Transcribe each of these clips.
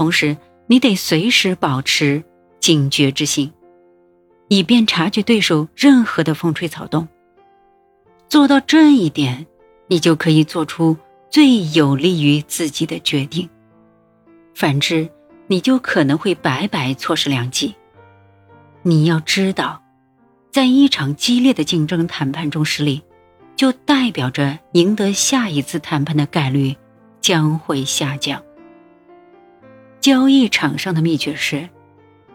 同时你得随时保持警觉之心，以便察觉对手任何的风吹草动。做到这一点，你就可以做出最有利于自己的决定。反之，你就可能会白白错失良机。你要知道，在一场激烈的竞争谈判中失利，就代表着赢得下一次谈判的概率将会下降。交易场上的秘诀是，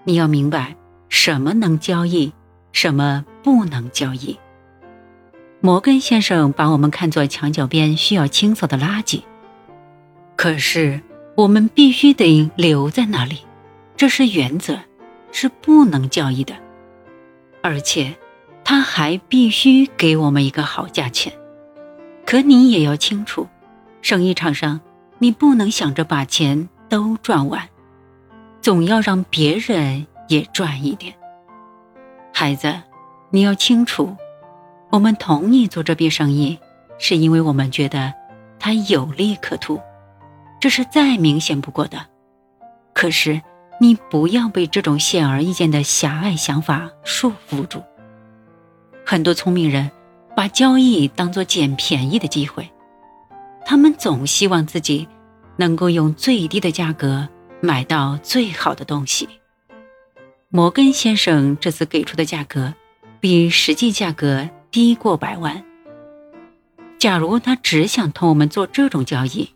你要明白什么能交易，什么不能交易。摩根先生把我们看作墙角边需要清扫的垃圾，可是。我们必须得留在那里，这是原则，是不能交易的。而且，他还必须给我们一个好价钱。可你也要清楚，生意场上你不能想着把钱都赚完，总要让别人也赚一点。孩子，你要清楚，我们同意做这笔生意，是因为我们觉得它有利可图。这是再明显不过的，可是你不要被这种显而易见的狭隘想法束缚住。很多聪明人把交易当作捡便宜的机会，他们总希望自己能够用最低的价格买到最好的东西。摩根先生这次给出的价格比实际价格低过百万。假如他只想同我们做这种交易，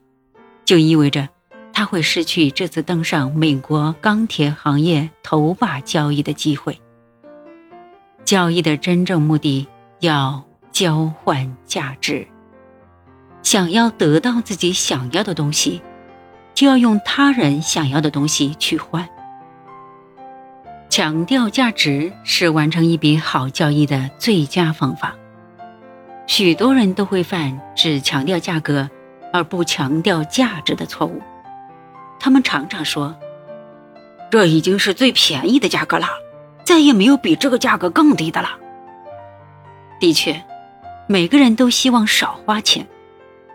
就意味着他会失去这次登上美国钢铁行业头把交易的机会。交易的真正目的要交换价值，想要得到自己想要的东西，就要用他人想要的东西去换。强调价值是完成一笔好交易的最佳方法。许多人都会犯只强调价格。而不强调价值的错误，他们常常说：“这已经是最便宜的价格了，再也没有比这个价格更低的了。”的确，每个人都希望少花钱，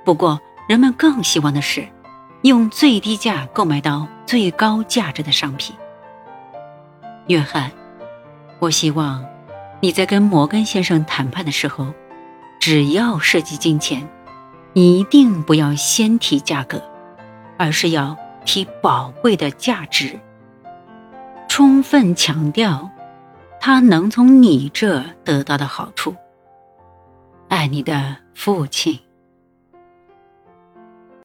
不过人们更希望的是用最低价购买到最高价值的商品。约翰，我希望你在跟摩根先生谈判的时候，只要涉及金钱。一定不要先提价格，而是要提宝贵的价值，充分强调他能从你这得到的好处。爱你的父亲。